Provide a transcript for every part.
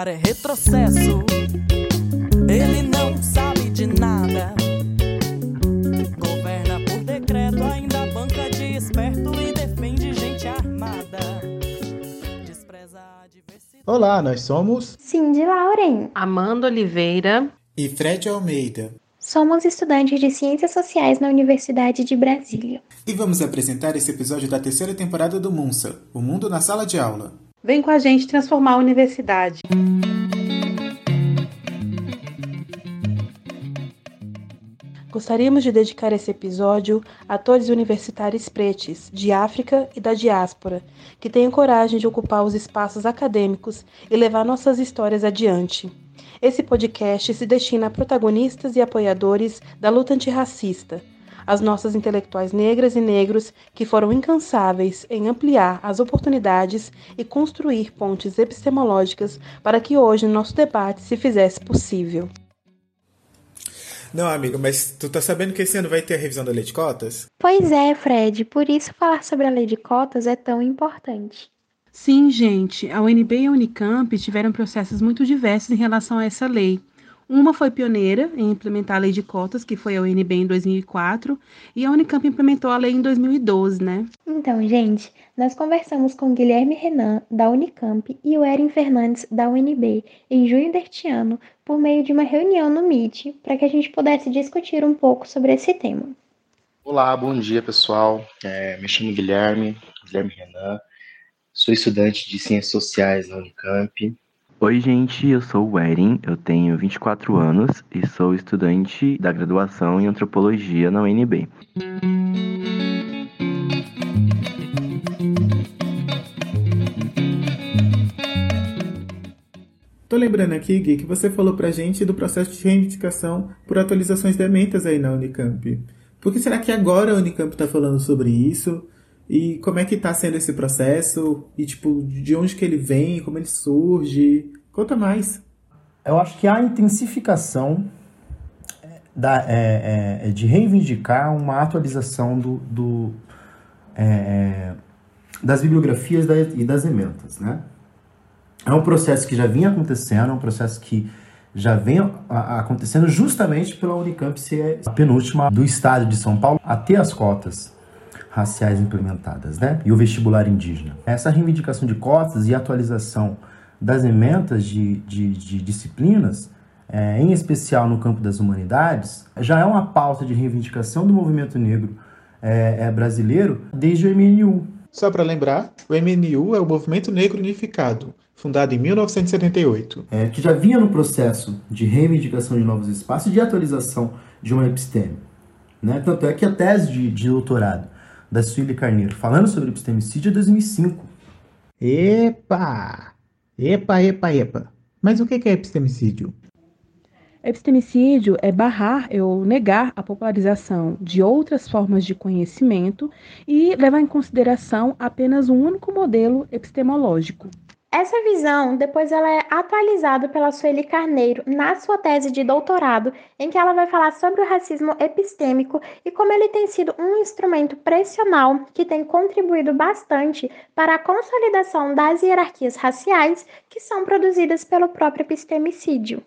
Cara é retrocesso. Ele não sabe de nada. Governa por decreto, ainda banca de esperto e defende gente armada. Despreza a diversidade. Olá, nós somos Cindy Lauren. Amanda Oliveira. e Fred Almeida. Somos estudantes de Ciências Sociais na Universidade de Brasília. E vamos apresentar esse episódio da terceira temporada do Munsa, O Mundo na Sala de Aula. Vem com a gente transformar a universidade. Gostaríamos de dedicar esse episódio a todos os universitários pretes de África e da diáspora, que tenham coragem de ocupar os espaços acadêmicos e levar nossas histórias adiante. Esse podcast se destina a protagonistas e apoiadores da luta antirracista, as nossas intelectuais negras e negros que foram incansáveis em ampliar as oportunidades e construir pontes epistemológicas para que hoje nosso debate se fizesse possível. Não, amigo, mas tu tá sabendo que esse ano vai ter a revisão da lei de cotas? Pois é, Fred, por isso falar sobre a lei de cotas é tão importante. Sim, gente, a UNB e a Unicamp tiveram processos muito diversos em relação a essa lei. Uma foi pioneira em implementar a lei de cotas, que foi a UNB em 2004, e a Unicamp implementou a lei em 2012, né? Então, gente, nós conversamos com Guilherme Renan, da Unicamp, e o Erin Fernandes, da UNB, em junho deste ano, por meio de uma reunião no Meet, para que a gente pudesse discutir um pouco sobre esse tema. Olá, bom dia pessoal. É, me chamo Guilherme, Guilherme Renan. Sou estudante de Ciências Sociais na Unicamp. Oi, gente, eu sou o Erin, eu tenho 24 anos e sou estudante da graduação em Antropologia na UNB. Tô lembrando aqui, Gui, que você falou pra gente do processo de reivindicação por atualizações de ementas aí na Unicamp. Por que será que agora a Unicamp tá falando sobre isso? E como é que tá sendo esse processo? E, tipo, de onde que ele vem? Como ele surge? Conta mais. Eu acho que a intensificação da, é, é, de reivindicar uma atualização do, do, é, das bibliografias da, e das ementas, né? É um processo que já vinha acontecendo, é um processo que já vem acontecendo justamente pela Unicamp ser a penúltima do estado de São Paulo a ter as cotas raciais implementadas, né? E o vestibular indígena. Essa reivindicação de cotas e atualização das ementas de, de, de disciplinas, é, em especial no campo das humanidades, já é uma pauta de reivindicação do movimento negro é, é, brasileiro desde o MNU. Só para lembrar, o MNU é o Movimento Negro Unificado, fundado em 1978. é, que já vinha no processo de reivindicação de novos espaços e de atualização de uma episteme. Né? Tanto é que a tese de, de doutorado da Suíli Carneiro, falando sobre epistemicídio, é 2005. Epa! Epa, epa, epa. Mas o que é epistemicídio? Epistemicídio é barrar ou negar a popularização de outras formas de conhecimento e levar em consideração apenas um único modelo epistemológico. Essa visão, depois ela é atualizada pela Sueli Carneiro na sua tese de doutorado, em que ela vai falar sobre o racismo epistêmico e como ele tem sido um instrumento pressional que tem contribuído bastante para a consolidação das hierarquias raciais que são produzidas pelo próprio epistemicídio.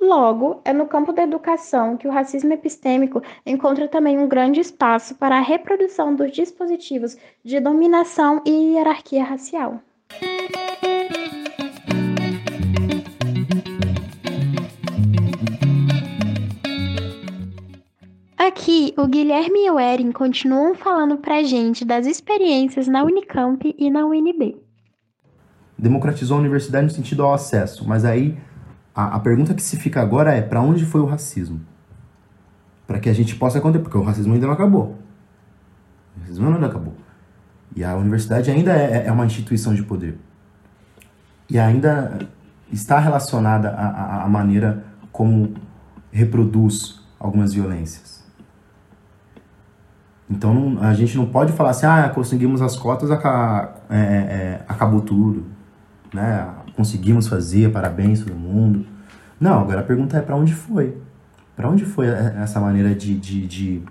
Logo, é no campo da educação que o racismo epistêmico encontra também um grande espaço para a reprodução dos dispositivos de dominação e hierarquia racial. Aqui, o Guilherme e o Erin continuam falando pra gente das experiências na Unicamp e na UNB. Democratizou a universidade no sentido ao acesso, mas aí a, a pergunta que se fica agora é para onde foi o racismo? Para que a gente possa conter, porque o racismo ainda não acabou. O racismo ainda não acabou. E a universidade ainda é, é uma instituição de poder. E ainda está relacionada à- à maneira como reproduz algumas violências. Então a gente não pode falar assim, ah, conseguimos as cotas, aca- é, é, acabou tudo, né? Conseguimos fazer, parabéns todo mundo. Não, agora a pergunta é para onde foi? Para onde foi essa maneira de, de, de,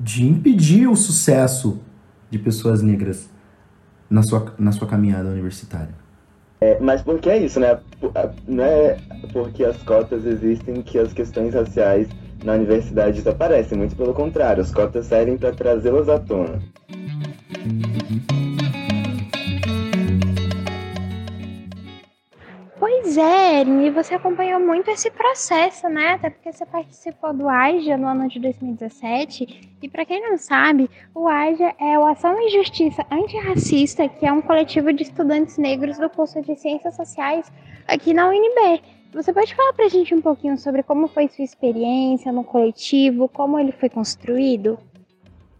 de impedir o sucesso de pessoas negras na sua, na sua caminhada universitária? É, mas porque é isso, né? Não é porque as cotas existem que as questões raciais na universidade desaparecem, muito pelo contrário, as cotas servem para trazê-las à tona. Pois é, e você acompanhou muito esse processo, né? Até porque você participou do AIJA no ano de 2017. E para quem não sabe, o AIJA é o Ação e Justiça Antirracista, que é um coletivo de estudantes negros do curso de Ciências Sociais aqui na UNB. Você pode falar para a gente um pouquinho sobre como foi sua experiência no coletivo, como ele foi construído?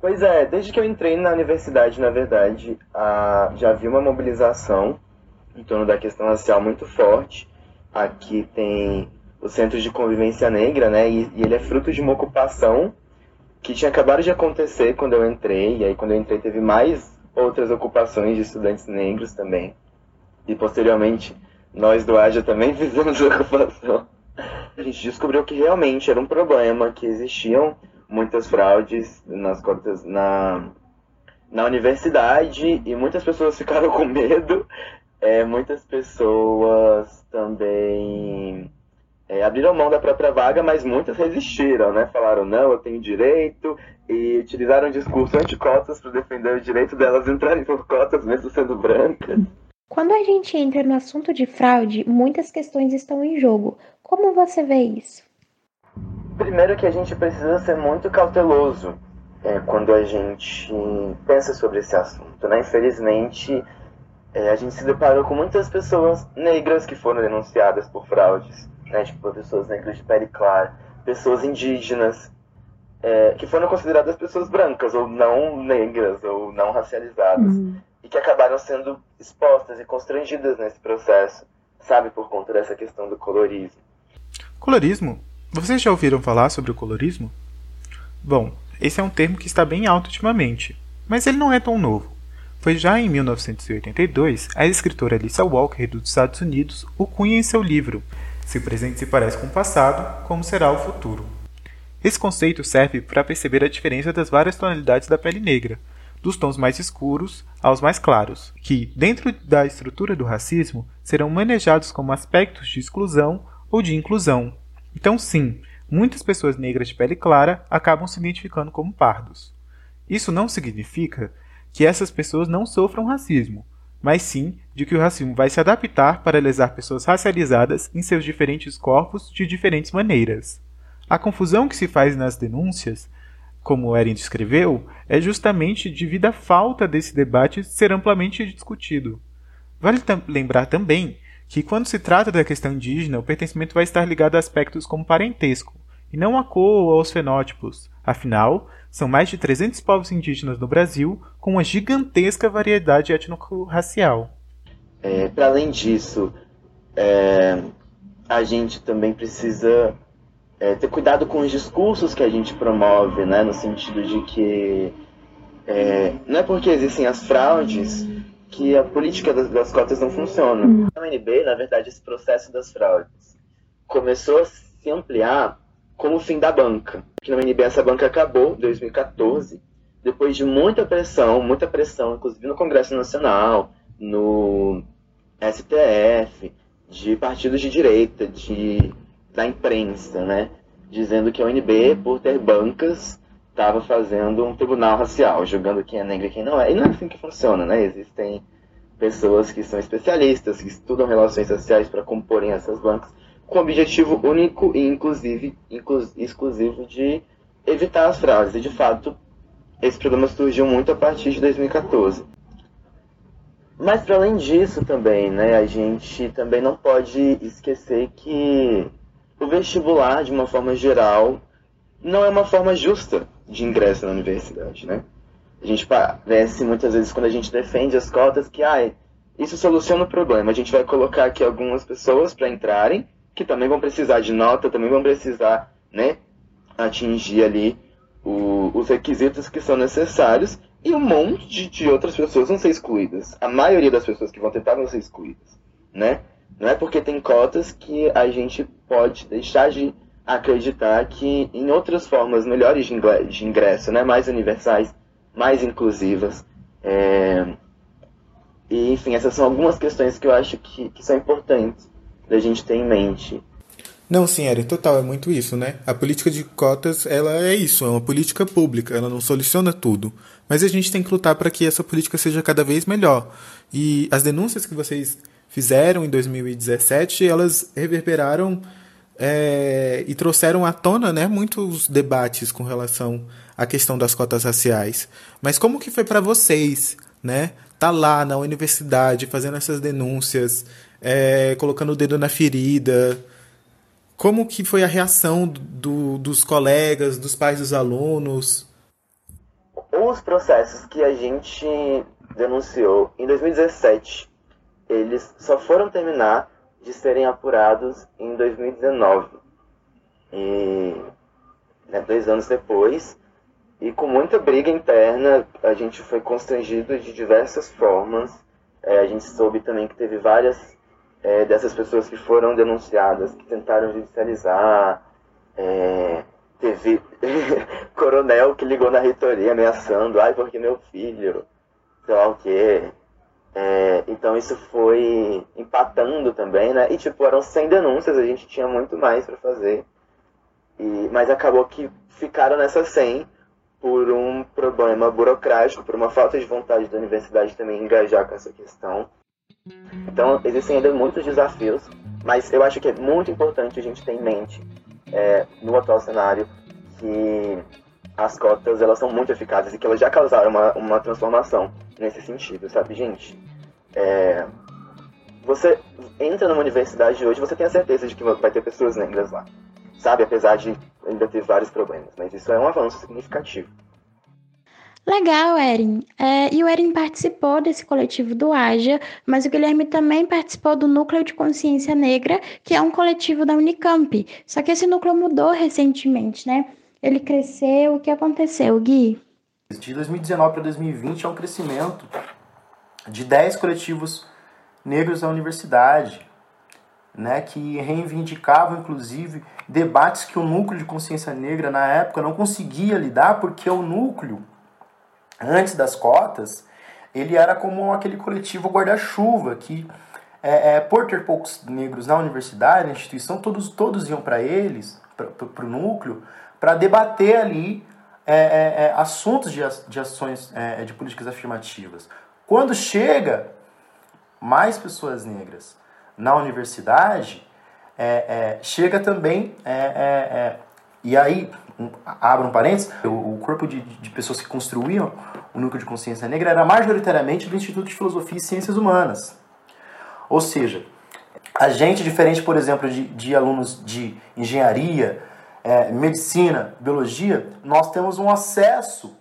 Pois é, desde que eu entrei na universidade, na verdade, já havia uma mobilização em torno da questão racial muito forte. Aqui tem o Centro de Convivência Negra, né? E, e, ele é fruto de uma ocupação que tinha acabado de acontecer quando eu entrei. E aí, quando eu entrei, teve mais outras ocupações de estudantes negros também. E posteriormente, nós do Aja também fizemos ocupação. A gente descobriu que realmente era um problema, que existiam muitas fraudes nas cotas na, na universidade e muitas pessoas ficaram com medo é, muitas pessoas também é, abriram mão da própria vaga, mas muitas resistiram, né? Falaram, não, eu tenho direito, e utilizaram um discurso anti-cotas para defender o direito delas entrarem por cotas, mesmo sendo brancas. Quando a gente entra no assunto de fraude, muitas questões estão em jogo. Como você vê isso? Primeiro que a gente precisa ser muito cauteloso é, quando a gente pensa sobre esse assunto, né? Infelizmente, é, a gente se deparou com muitas pessoas negras que foram denunciadas por fraudes, né? Tipo, pessoas negras de pele clara, pessoas indígenas, é, que foram consideradas pessoas brancas, ou não negras, ou não racializadas, uhum. E que acabaram sendo expostas e constrangidas nesse processo, sabe, por conta dessa questão do colorismo. Colorismo? Vocês já ouviram falar sobre o colorismo? Bom, esse é um termo que está bem alto ultimamente, mas ele não é tão novo. Foi já em 1982 a escritora Alicia Walker dos Estados Unidos o cunha em seu livro Se o presente se parece com o passado, como será o futuro. Esse conceito serve para perceber a diferença das várias tonalidades da pele negra, dos tons mais escuros aos mais claros, que, dentro da estrutura do racismo, serão manejados como aspectos de exclusão ou de inclusão. Então, sim, muitas pessoas negras de pele clara acabam se identificando como pardos. Isso não significa que essas pessoas não sofram racismo, mas sim de que o racismo vai se adaptar para lesar pessoas racializadas em seus diferentes corpos de diferentes maneiras. A confusão que se faz nas denúncias, como o Erin descreveu, é justamente devido à falta desse debate ser amplamente discutido. Vale lembrar também que, quando se trata da questão indígena, o pertencimento vai estar ligado a aspectos como parentesco, e não a cor ou aos fenótipos. Afinal, são mais de 300 povos indígenas no Brasil, com uma gigantesca variedade étnico-racial. É, Para além disso, é, a gente também precisa é, ter cuidado com os discursos que a gente promove, né, no sentido de que é, não é porque existem as fraudes que a política das, das cotas não funciona. Na UNB, na verdade, esse processo das fraudes começou a se ampliar como o fim da banca. Aqui na UNB essa banca acabou em 2014, depois de muita pressão, muita pressão, inclusive no Congresso Nacional, no STF, de partidos de direita, de, da imprensa, né? Dizendo que a UNB, por ter bancas, estava fazendo um tribunal racial, julgando quem é negro e quem não é. E não é assim que funciona, né? Existem pessoas que são especialistas, que estudam relações sociais para comporem essas bancas com o objetivo único e inclusive inclu exclusivo de evitar as fraudes. E de fato, esse problema surgiu muito a partir de 2014. Mas para além disso também, né, a gente também não pode esquecer que o vestibular, de uma forma geral, não é uma forma justa de ingresso na universidade, né? A gente parece muitas vezes quando a gente defende as cotas que, ah, isso soluciona o problema. A gente vai colocar aqui algumas pessoas para entrarem que também vão precisar de nota, também vão precisar né, atingir ali o, os requisitos que são necessários e um monte de, de, outras pessoas vão ser excluídas. A maioria das pessoas que vão tentar vão ser excluídas, né? Não é porque tem cotas que a gente pode deixar de acreditar que em outras formas melhores de ingresso, né, mais universais, mais inclusivas, é, E, enfim, essas são algumas questões que eu acho que, que são importantes da gente ter em mente. Não, sim, Eren, total, é muito isso, né? A política de cotas, ela é isso, é uma política pública, ela não soluciona tudo. Mas a gente tem que lutar para que essa política seja cada vez melhor. E as denúncias que vocês fizeram em 2017, elas reverberaram é, e trouxeram à tona né, muitos debates com relação à questão das cotas raciais. Mas como que foi para vocês, né? Tá lá na universidade fazendo essas denúncias, é, colocando o dedo na ferida. Como que foi a reação do, dos colegas, dos pais dos alunos? Os processos que a gente denunciou em 2017, eles só foram terminar de serem apurados em 2019. E né, dois anos depois, e com muita briga interna, a gente foi constrangido de diversas formas. É, a gente soube também que teve várias é, dessas pessoas que foram denunciadas, que tentaram judicializar. É, teve coronel que ligou na reitoria ameaçando, ai, porque meu filho, sei lá o quê. É, então isso foi empatando também, né? E tipo, eram 100 denúncias, a gente tinha muito mais para fazer. E, mas acabou que ficaram nessas 100 por um problema burocrático, por uma falta de vontade da universidade também engajar com essa questão. Então, existem ainda muitos desafios, mas eu acho que é muito importante a gente ter em mente, é, no atual cenário, que as cotas elas são muito eficazes e que elas já causaram uma, uma transformação nesse sentido, sabe, gente? É, você entra numa universidade hoje, você tem a certeza de que vai ter pessoas negras lá, sabe? Apesar de ainda ter vários problemas, mas isso é um avanço significativo. Legal, Erin. É, e o Erin participou desse coletivo do Aja, mas o Guilherme também participou do Núcleo de Consciência Negra, que é um coletivo da Unicamp. Só que esse núcleo mudou recentemente, né? Ele cresceu. O que aconteceu, Gui? De 2019 para 2020 é um crescimento de 10 coletivos negros da universidade, né, que reivindicavam, inclusive, debates que o núcleo de consciência negra, na época, não conseguia lidar, porque o núcleo antes das cotas, ele era como aquele coletivo guarda-chuva que, é, é, por ter poucos negros na universidade, na instituição, todos, todos iam para eles, para o núcleo, para debater ali é, é, é, assuntos de, de ações é, de políticas afirmativas. Quando chega mais pessoas negras na universidade, chega também, e aí abro um parênteses, o, corpo de, de, pessoas que construíam o núcleo de consciência negra era majoritariamente do Instituto de Filosofia e Ciências Humanas. Ou seja, a gente, diferente, por exemplo, de, de alunos de engenharia, é, medicina, biologia, nós temos um acesso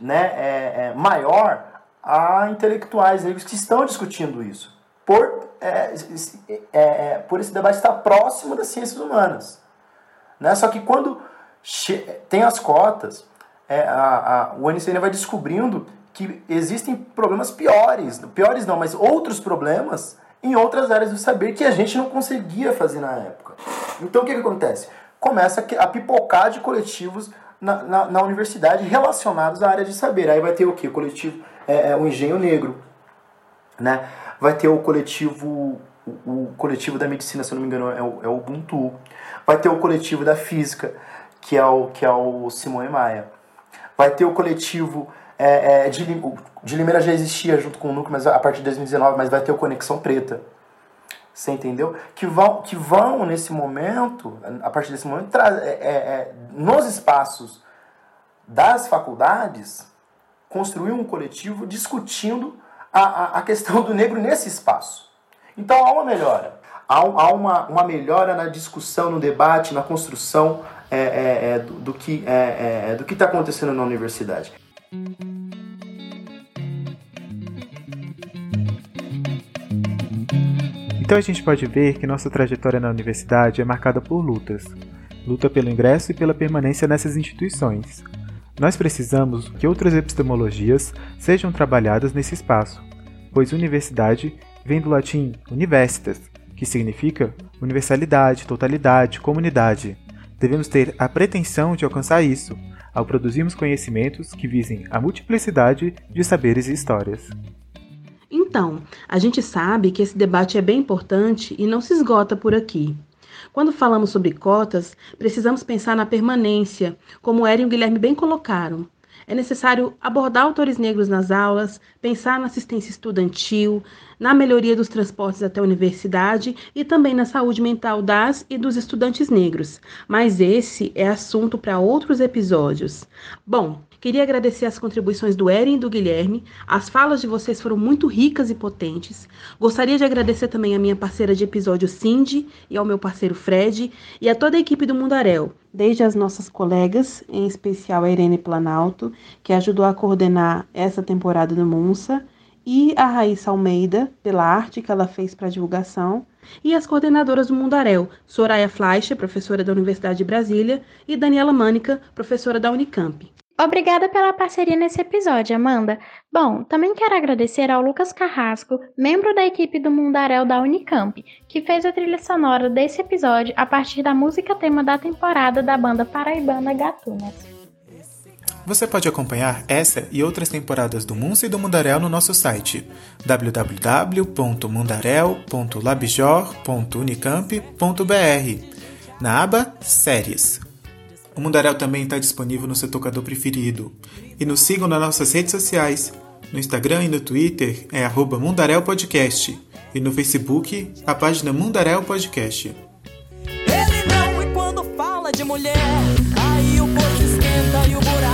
né, é, é, maior a intelectuais negros que estão discutindo isso, por, é, é, é, por esse debate estar próximo das ciências humanas. Né? Só que quando tem as cotas, a, a, o NCN vai descobrindo que existem problemas piores, piores não, mas outros problemas em outras áreas do saber que a gente não conseguia fazer na época. Então o que, que acontece? Começa a pipocar de coletivos na, na, na, universidade relacionados à área de saber. Aí vai ter o que? O coletivo, é, é, o Engenho Negro, né? vai ter o coletivo, o, coletivo da medicina, se eu não me engano, é o, é o Ubuntu, vai ter o coletivo da física, que é o, que é o Simone Maia. Vai ter o coletivo é, é, de, de Limeira já existia junto com o Núcleo, mas a partir de 2019, mas vai ter o Conexão Preta. Você entendeu? Que vão, que vão nesse momento, a partir desse momento, é, é, é, nos espaços das faculdades, construir um coletivo discutindo a, a, a questão do negro nesse espaço. Então há uma melhora. Há, há uma, uma melhora na discussão, no debate, na construção é, é, é, do, do, que é, é, do que está acontecendo na universidade. Então a gente pode ver que nossa trajetória na universidade é marcada por lutas. Luta pelo ingresso e pela permanência nessas instituições. Nós precisamos que outras epistemologias sejam trabalhadas nesse espaço, pois universidade vem do latim universitas, que significa universalidade, totalidade, comunidade. Devemos ter a pretensão de alcançar isso, ao produzirmos conhecimentos que visem a multiplicidade de saberes e histórias. Então, a gente sabe que esse debate é bem importante e não se esgota por aqui. Quando falamos sobre cotas, precisamos pensar na permanência, como Eren e o Guilherme bem colocaram. É necessário abordar autores negros nas aulas, pensar na assistência estudantil, na melhoria dos transportes até a universidade e também na saúde mental das e dos estudantes negros. Mas esse é assunto para outros episódios. Bom, Queria agradecer as contribuições do Eren e do Guilherme. As falas de vocês foram muito ricas e potentes. Gostaria de agradecer também a minha parceira de episódio, Cindy, e ao meu parceiro Fred, e a toda a equipe do Mundarel, desde as nossas colegas, em especial a Irene Planalto, que ajudou a coordenar essa temporada do Munsa, e a Raíssa Almeida, pela arte que ela fez para a divulgação, e as coordenadoras do Mundarel, Soraya Fleischer, professora da Universidade de Brasília, e Daniela Mânica, professora da Unicamp. Obrigada pela parceria nesse episódio, Amanda. Bom, também quero agradecer ao Lucas Carrasco, membro da equipe do Mundarel da Unicamp, que fez a trilha sonora desse episódio a partir da música tema da temporada da banda paraibana Gatunas. Você pode acompanhar essa e outras temporadas do Munsa e do Mundarel no nosso site www.mundarel.labjor.unicamp.br na aba Séries. O Mundaréu também está disponível no seu tocador preferido. E nos sigam nas nossas redes sociais. No Instagram e no Twitter é arroba Mundaréu Podcast. E no Facebook, a página Mundaréu Podcast. Ele não, e quando fala de mulher, aí o esquenta e o buraco